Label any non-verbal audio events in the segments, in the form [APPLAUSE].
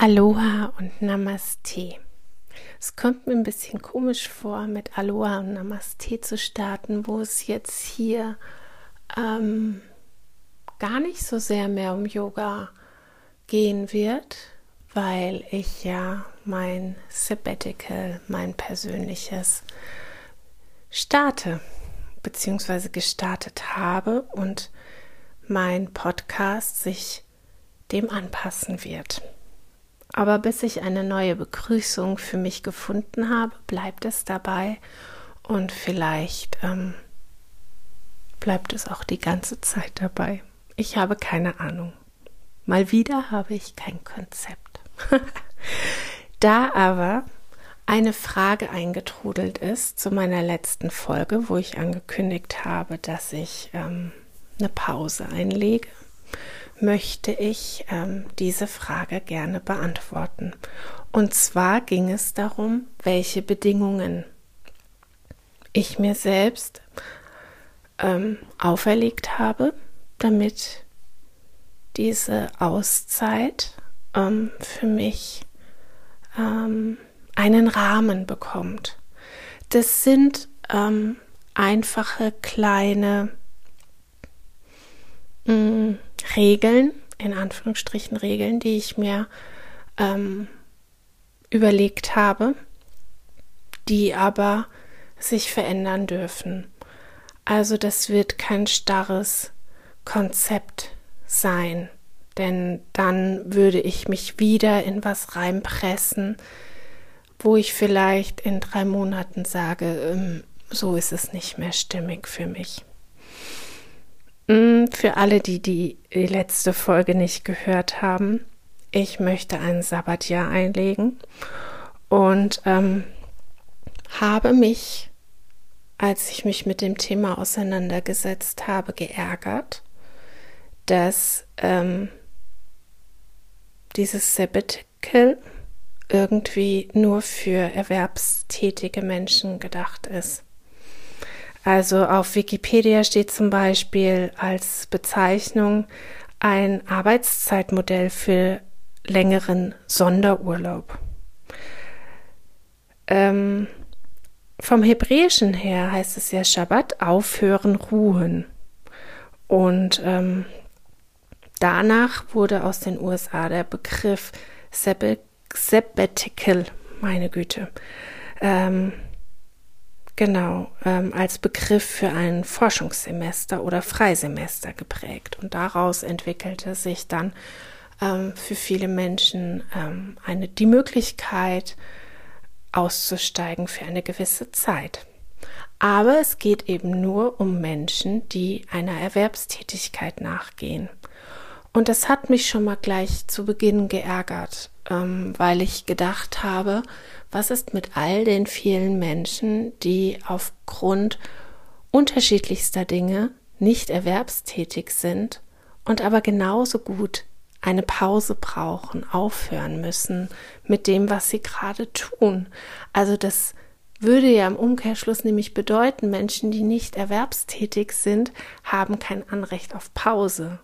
Aloha und Namaste. Es kommt mir ein bisschen komisch vor, mit Aloha und Namaste zu starten, wo es jetzt hier ähm, gar nicht so sehr mehr um Yoga gehen wird, weil ich ja mein Sabbatical, mein persönliches, starte, beziehungsweise gestartet habe und mein Podcast sich dem anpassen wird. Aber bis ich eine neue Begrüßung für mich gefunden habe, bleibt es dabei und vielleicht ähm, bleibt es auch die ganze Zeit dabei. Ich habe keine Ahnung. Mal wieder habe ich kein Konzept. [LAUGHS] da aber eine Frage eingetrudelt ist zu meiner letzten Folge, wo ich angekündigt habe, dass ich ähm, eine Pause einlege möchte ich ähm, diese Frage gerne beantworten. Und zwar ging es darum, welche Bedingungen ich mir selbst ähm, auferlegt habe, damit diese Auszeit ähm, für mich ähm, einen Rahmen bekommt. Das sind ähm, einfache kleine mh, mm, Regeln, in Anführungsstrichen Regeln, die ich mir ähm, überlegt habe, die aber sich verändern dürfen. Also das wird kein starres Konzept sein, denn dann würde ich mich wieder in was reinpressen, wo ich vielleicht in drei Monaten sage, ähm, so ist es nicht mehr stimmig für mich. Mm, für alle, die die letzte Folge nicht gehört haben, ich möchte ein Sabbatjahr einlegen und ähm, habe mich, als ich mich mit dem Thema auseinandergesetzt habe, geärgert, dass ähm, dieses Sabbatical irgendwie nur für erwerbstätige Menschen gedacht ist. Also auf Wikipedia steht zum Beispiel als Bezeichnung ein Arbeitszeitmodell für längeren Sonderurlaub. Ähm, vom Hebräischen her heißt es ja Shabbat, aufhören, ruhen. Und ähm, danach wurde aus den USA der Begriff Sabbatical, meine Güte, ähm, Genau, ähm, als Begriff für ein Forschungssemester oder Freisemester geprägt. Und daraus entwickelte sich dann ähm, für viele Menschen ähm, eine, die Möglichkeit, auszusteigen für eine gewisse Zeit. Aber es geht eben nur um Menschen, die einer Erwerbstätigkeit nachgehen. Und das hat mich schon mal gleich zu Beginn geärgert, ähm, weil ich gedacht habe, was ist mit all den vielen Menschen, die aufgrund unterschiedlichster Dinge nicht erwerbstätig sind und aber genauso gut eine Pause brauchen, aufhören müssen mit dem, was sie gerade tun. Also das würde ja im Umkehrschluss nämlich bedeuten, Menschen, die nicht erwerbstätig sind, haben kein Anrecht auf Pause.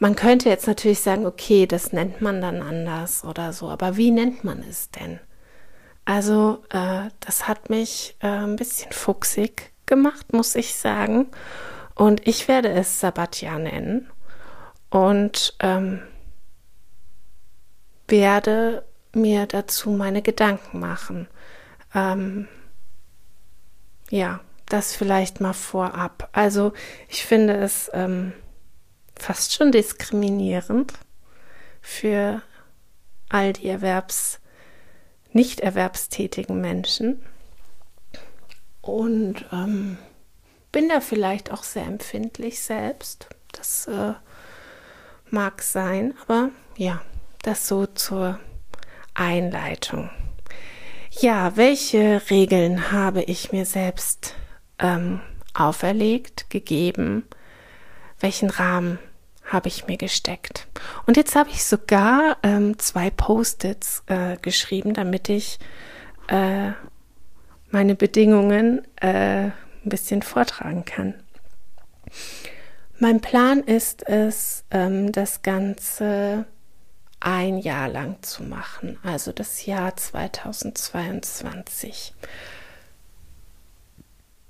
Man könnte jetzt natürlich sagen, okay, das nennt man dann anders oder so, aber wie nennt man es denn? Also äh, das hat mich äh, ein bisschen fuchsig gemacht, muss ich sagen. Und ich werde es Sabbatjahr nennen und ähm, werde mir dazu meine Gedanken machen. Ähm, ja, das vielleicht mal vorab. Also ich finde es ähm, fast schon diskriminierend für all die Erwerbs nicht erwerbstätigen Menschen und ähm, bin da vielleicht auch sehr empfindlich selbst. Das äh, mag sein, aber ja, das so zur Einleitung. Ja, welche Regeln habe ich mir selbst ähm, auferlegt, gegeben? Welchen Rahmen habe ich mir gesteckt. Und jetzt habe ich sogar ähm, zwei Post-its äh, geschrieben, damit ich äh, meine Bedingungen äh, ein bisschen vortragen kann. Mein Plan ist es, ähm, das Ganze ein Jahr lang zu machen, also das Jahr 2022.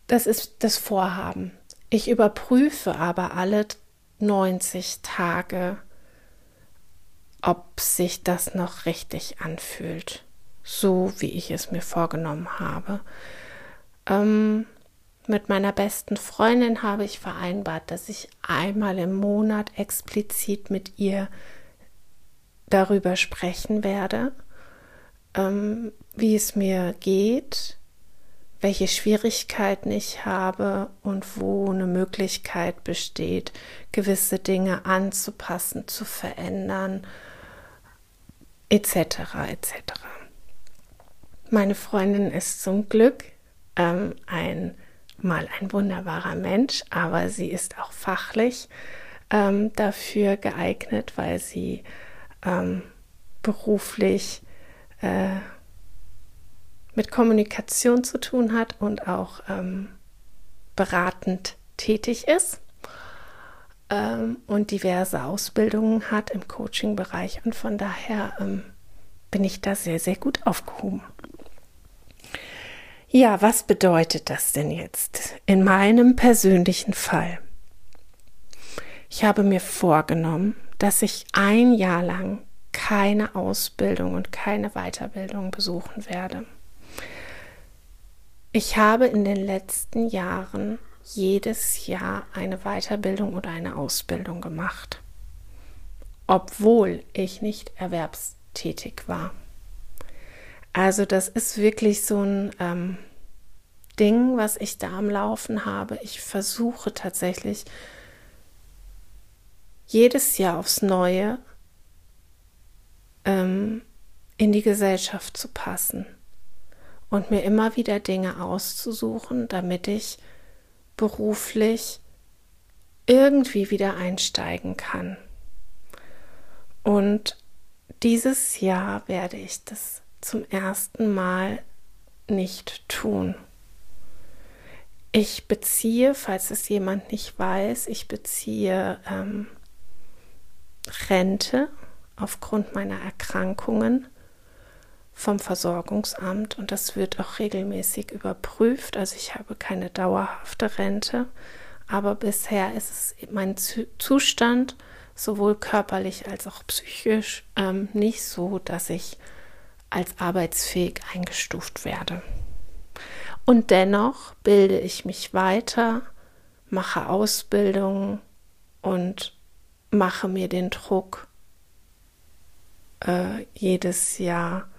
Das ist das Vorhaben. Ich überprüfe aber alle 90 Tage, ob sich das noch richtig anfühlt, so wie ich es mir vorgenommen habe. Ähm, mit meiner besten Freundin habe ich vereinbart, dass ich einmal im Monat explizit mit ihr darüber sprechen werde, ähm, wie es mir geht, welche Schwierigkeiten ich habe und wo eine Möglichkeit besteht, gewisse Dinge anzupassen, zu verändern, etc. etc. Meine Freundin ist zum Glück ähm, ein mal ein wunderbarer Mensch, aber sie ist auch fachlich ähm, dafür geeignet, weil sie ähm, beruflich äh, mit Kommunikation zu tun hat und auch ähm, beratend tätig ist ähm, und diverse Ausbildungen hat im Coaching-Bereich und von daher ähm, bin ich da sehr, sehr gut aufgehoben. Ja, was bedeutet das denn jetzt in meinem persönlichen Fall? Ich habe mir vorgenommen, dass ich ein Jahr lang keine Ausbildung und keine Weiterbildung besuchen werde. Ich habe in den letzten Jahren jedes Jahr eine Weiterbildung oder eine Ausbildung gemacht, obwohl ich nicht erwerbstätig war. Also das ist wirklich so ein ähm, Ding, was ich da am Laufen habe. Ich versuche tatsächlich jedes Jahr aufs Neue ähm, in die Gesellschaft zu passen und mir immer wieder Dinge auszusuchen, damit ich beruflich irgendwie wieder einsteigen kann. Und dieses Jahr werde ich das zum ersten Mal nicht tun. Ich beziehe, falls es jemand nicht weiß, ich beziehe ähm, Rente aufgrund meiner Erkrankungen vom Versorgungsamt und das wird auch regelmäßig überprüft. Also ich habe keine dauerhafte Rente, aber bisher ist es mein Zustand sowohl körperlich als auch psychisch ähm, nicht so, dass ich als arbeitsfähig eingestuft werde. Und dennoch bilde ich mich weiter, mache Ausbildungen und mache mir den Druck äh, jedes Jahr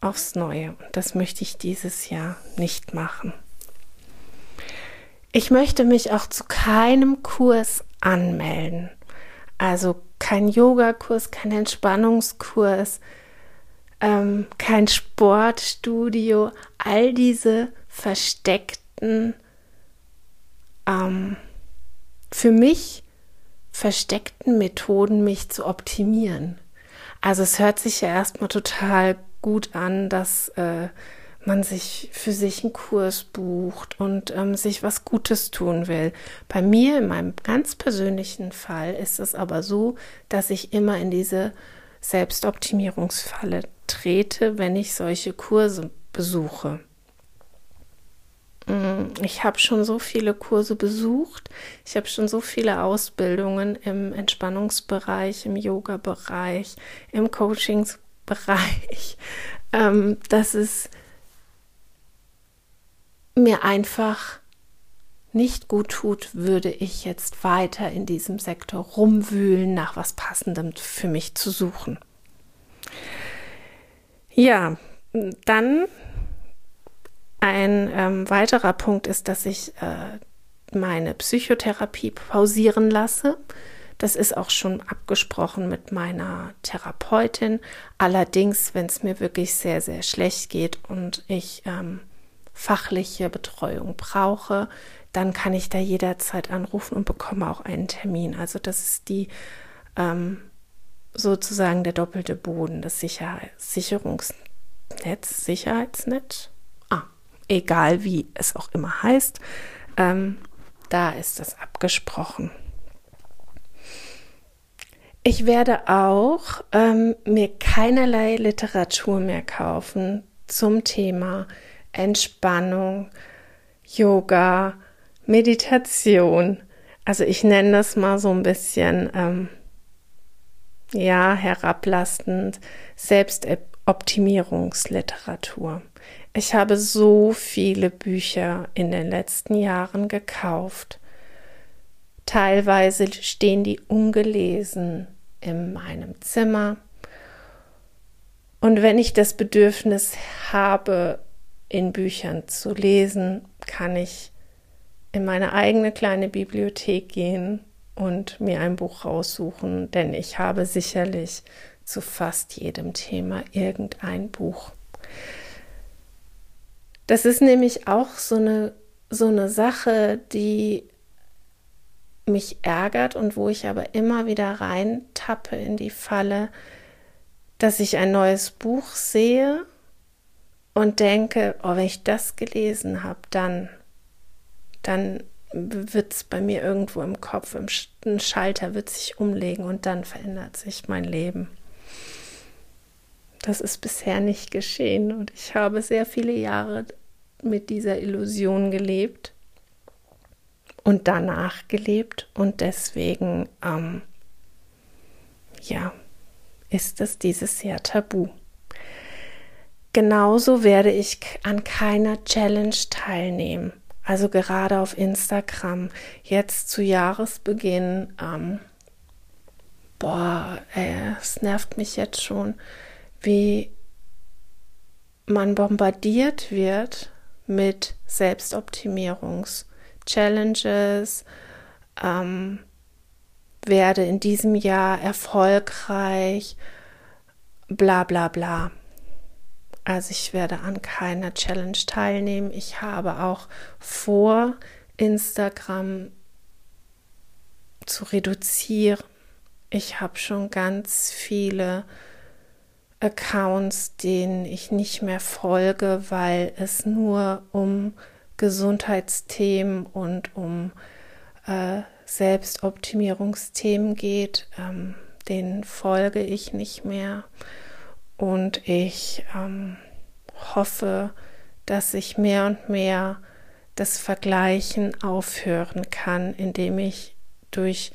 aufs Neue. Und das möchte ich dieses Jahr nicht machen. Ich möchte mich auch zu keinem Kurs anmelden. Also kein Yogakurs, kein Entspannungskurs, ähm, kein Sportstudio, all diese versteckten, ähm, für mich versteckten Methoden, mich zu optimieren. Also es hört sich ja erstmal total gut an, dass äh, man sich für sich einen Kurs bucht und ähm, sich was Gutes tun will. Bei mir, in meinem ganz persönlichen Fall, ist es aber so, dass ich immer in diese Selbstoptimierungsfalle trete, wenn ich solche Kurse besuche. Mm, ich habe schon so viele Kurse besucht. Ich habe schon so viele Ausbildungen im Entspannungsbereich, im Yoga-Bereich, im Coachingsbereich, ähm, dass es mir einfach nicht gut tut, würde ich jetzt weiter in diesem Sektor rumwühlen, nach was Passendem für mich zu suchen. Ja, dann ein ähm, weiterer Punkt ist, dass ich äh, meine Psychotherapie pausieren lasse. Das ist auch schon abgesprochen mit meiner Therapeutin. Allerdings, wenn es mir wirklich sehr, sehr schlecht geht und ich ähm, fachliche Betreuung brauche, dann kann ich da jederzeit anrufen und bekomme auch einen Termin. Also das ist die ähm, sozusagen der doppelte Boden, das Sicherheit, Sicherungsnetz, Sicherheitsnetz, egal wie es auch immer heißt, ähm, da ist das abgesprochen. Ich werde auch ähm, mir keinerlei Literatur mehr kaufen zum Thema Entspannung, Yoga, Meditation. Also ich nenne das mal so ein bisschen, ähm, ja, herablassend, Selbstoptimierungsliteratur. Ich habe so viele Bücher in den letzten Jahren gekauft. Teilweise stehen die ungelesen in meinem Zimmer. Und wenn ich das Bedürfnis habe, in Büchern zu lesen, kann ich in meine eigene kleine Bibliothek gehen und mir ein Buch raussuchen, denn ich habe sicherlich zu fast jedem Thema irgendein Buch. Das ist nämlich auch so eine, so eine Sache, die mich ärgert und wo ich aber immer wieder rein tappe in die Falle, dass ich ein neues Buch sehe und denke, oh, wenn ich das gelesen habe, dann, dann wird es bei mir irgendwo im Kopf, im ein Schalter wird sich umlegen und dann verändert sich mein Leben. Das ist bisher nicht geschehen und ich habe sehr viele Jahre mit dieser Illusion gelebt und danach gelebt und deswegen, ähm, ja, ist es dieses Jahr tabu. Genauso werde ich an keiner Challenge teilnehmen. Also gerade auf Instagram, jetzt zu Jahresbeginn, ähm, boah, es nervt mich jetzt schon, wie man bombardiert wird mit Selbstoptimierungs- Challenges, ähm, werde in diesem Jahr erfolgreich, bla bla bla. Also ich werde an keiner Challenge teilnehmen. Ich habe auch vor, Instagram zu reduzieren. Ich habe schon ganz viele Accounts, denen ich nicht mehr folge, weil es nur um Gesundheitsthemen und um äh, Selbstoptimierungsthemen geht, ähm, den folge ich nicht mehr. Und ich ähm, hoffe, dass ich mehr und mehr das Vergleichen aufhören kann, indem ich durch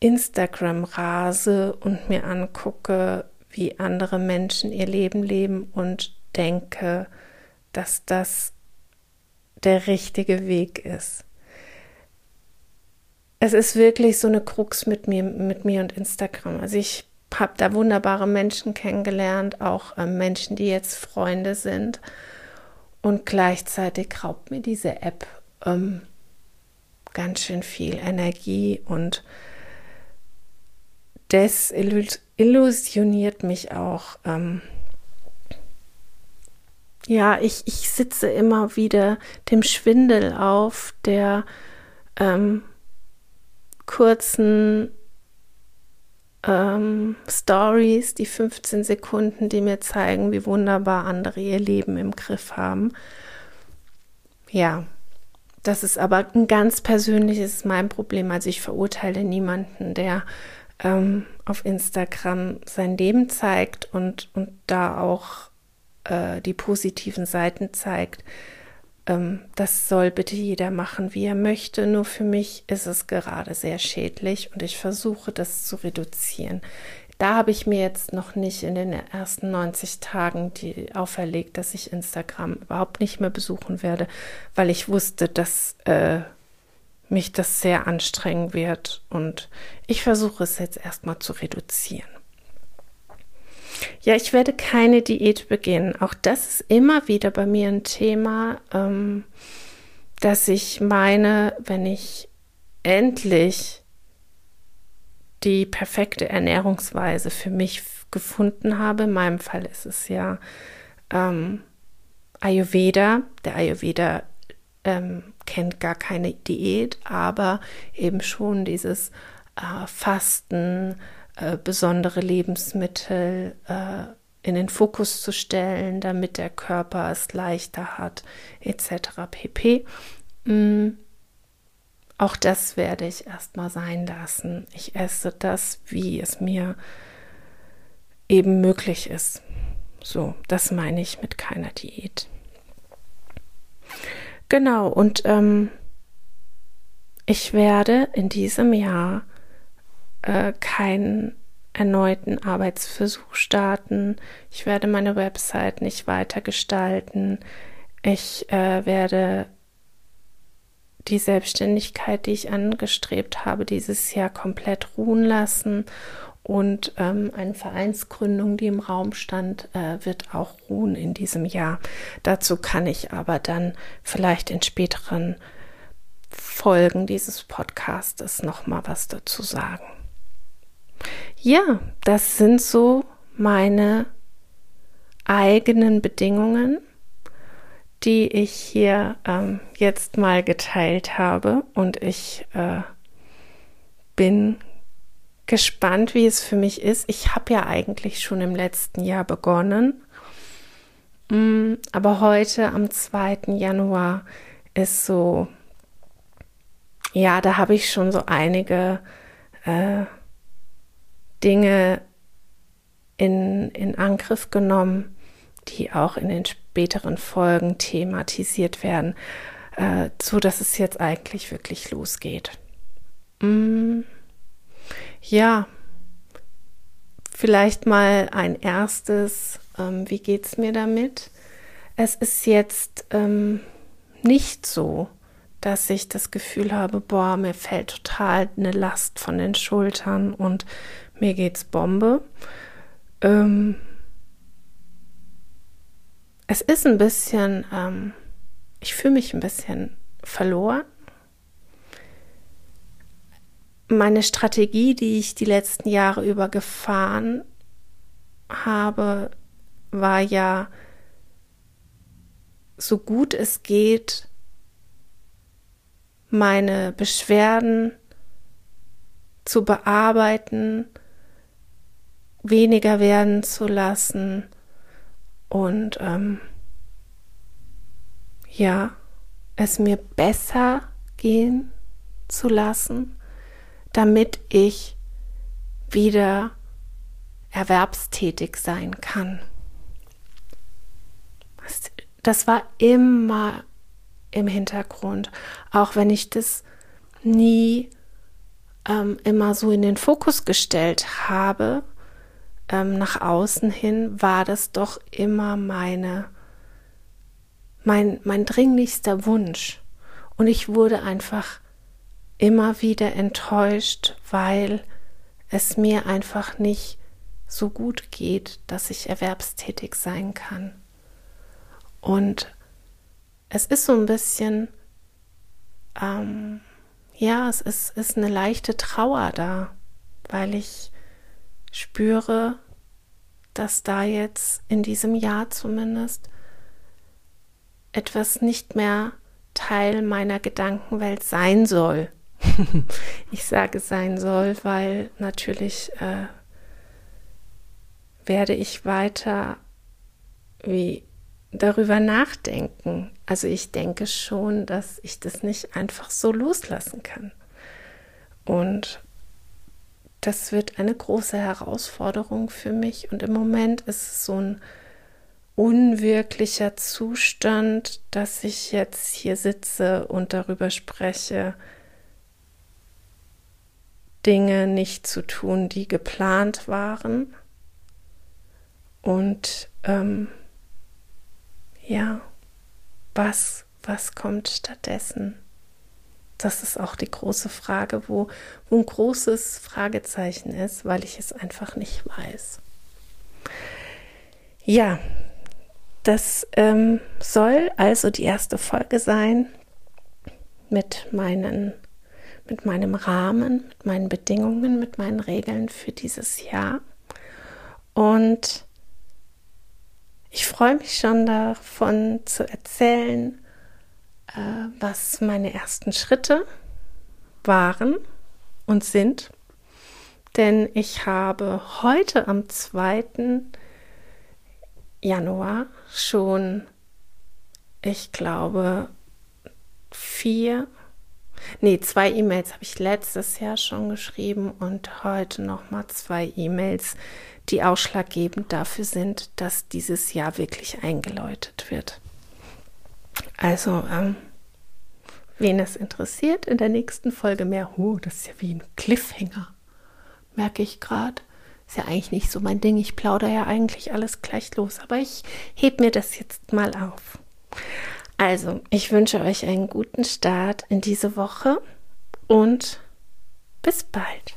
Instagram rase und mir angucke, wie andere Menschen ihr Leben leben und denke, dass das der richtige Weg ist. Es ist wirklich so eine Krux mit mir, mit mir und Instagram. Also ich habe da wunderbare Menschen kennengelernt, auch äh, Menschen, die jetzt Freunde sind. Und gleichzeitig raubt mir diese App ähm, ganz schön viel Energie und desillusioniert mich auch. Ähm, ja, ich, ich sitze immer wieder dem Schwindel auf der ähm, kurzen ähm, Stories, die 15 Sekunden, die mir zeigen, wie wunderbar andere ihr Leben im Griff haben. Ja, das ist aber ein ganz persönliches mein Problem. Also ich verurteile niemanden, der ähm, auf Instagram sein Leben zeigt und, und da auch äh, die positiven Seiten zeigt. Ähm, das soll bitte jeder machen, wie er möchte. Nur für mich ist es gerade sehr schädlich und ich versuche das zu reduzieren. Da habe ich mir jetzt noch nicht in den ersten 90 Tagen die auferlegt, dass ich Instagram überhaupt nicht mehr besuchen werde, weil ich wusste, dass äh, mich das sehr anstrengen wird und ich versuche es jetzt erstmal zu reduzieren. Ja, ich werde keine Diät beginnen. Auch das ist immer wieder bei mir ein Thema, ähm, dass ich meine, wenn ich endlich die perfekte Ernährungsweise für mich gefunden habe, in meinem Fall ist es ja ähm, Ayurveda. Der Ayurveda ähm, kennt gar keine Diät, aber eben schon dieses äh, Fasten, äh, besondere Lebensmittel äh, in den Fokus zu stellen, damit der Körper es leichter hat, etc. pp. Mm. auch das werde ich erstmal sein lassen. Ich esse das, wie es mir eben möglich ist. So, das meine ich mit keiner Diät. Genau, und ähm, ich werde in diesem Jahr äh, keinen erneuten Arbeitsversuch starten. Ich werde meine Website nicht weiter gestalten. Ich äh, werde die Selbstständigkeit, die ich angestrebt habe, dieses Jahr komplett ruhen lassen. Und ähm, eine Vereinsgründung, die im Raum stand, äh, wird auch ruhen in diesem Jahr. Dazu kann ich aber dann vielleicht in späteren Folgen dieses Podcastes noch mal was dazu sagen. Ja, das sind so meine eigenen Bedingungen die ich hier ähm, jetzt mal geteilt habe. Und ich äh, bin gespannt, wie es für mich ist. Ich habe ja eigentlich schon im letzten Jahr begonnen. Mm, aber heute am 2. Januar ist so, ja, da habe ich schon so einige äh, Dinge in, in Angriff genommen, die auch in den späteren Folgen thematisiert werden, äh, so dass es jetzt eigentlich wirklich losgeht. Mm, ja, vielleicht mal ein erstes, ähm, wie es mir damit? Es ist jetzt ähm, nicht so, dass ich das Gefühl habe, boah, mir fällt total eine Last von den Schultern und mir geht's Bombe. Ähm, es ist ein bisschen, ähm, ich fühle mich ein bisschen verloren. Meine Strategie, die ich die letzten Jahre über gefahren habe, war ja, so gut es geht, meine Beschwerden zu bearbeiten, weniger werden zu lassen und ähm, ja, es mir besser gehen zu lassen, damit ich wieder erwerbstätig sein kann. Das war immer im Hintergrund, auch wenn ich das nie ähm, immer so in den Fokus gestellt habe, ähm, nach außen hin war das doch immer meine, mein, mein dringlichster Wunsch. Und ich wurde einfach immer wieder enttäuscht, weil es mir einfach nicht so gut geht, dass ich erwerbstätig sein kann. Und es ist so ein bisschen, ähm, ja, es ist, ist eine leichte Trauer da, weil ich spüre, dass da jetzt in diesem Jahr zumindest etwas nicht mehr Teil meiner Gedankenwelt sein soll. [LAUGHS] ich sage sein soll, weil natürlich äh, werde ich weiter wie darüber nachdenken. Also ich denke schon, dass ich das nicht einfach so loslassen kann. Und das wird eine große Herausforderung für mich und im Moment ist es so ein unwirklicher Zustand, dass ich jetzt hier sitze und darüber spreche, Dinge nicht zu tun, die geplant waren. Und ähm, ja, was, was kommt stattdessen? das ist auch die große Frage, wo, wo ein großes Fragezeichen ist, weil ich es einfach nicht weiß. Ja, das ähm, soll also die erste Folge sein mit meinen mit meinem Rahmen, mit meinen Bedingungen, mit meinen Regeln für dieses Jahr. Und ich freue mich schon davon zu erzählen, äh, was meine ersten Schritte waren und sind. Denn ich habe heute am 2. Januar schon, ich glaube, vier, Nee, zwei E-Mails habe ich letztes Jahr schon geschrieben und heute nochmal zwei E-Mails, die ausschlaggebend dafür sind, dass dieses Jahr wirklich eingeläutet wird. Also, ähm, wen es interessiert, in der nächsten Folge mehr. Oh, das ist ja wie ein Cliffhanger, merke ich gerade. Ist ja eigentlich nicht so mein Ding. Ich plaudere ja eigentlich alles gleich los, aber ich heb mir das jetzt mal auf. Also, ich wünsche euch einen guten Start in diese Woche und bis bald.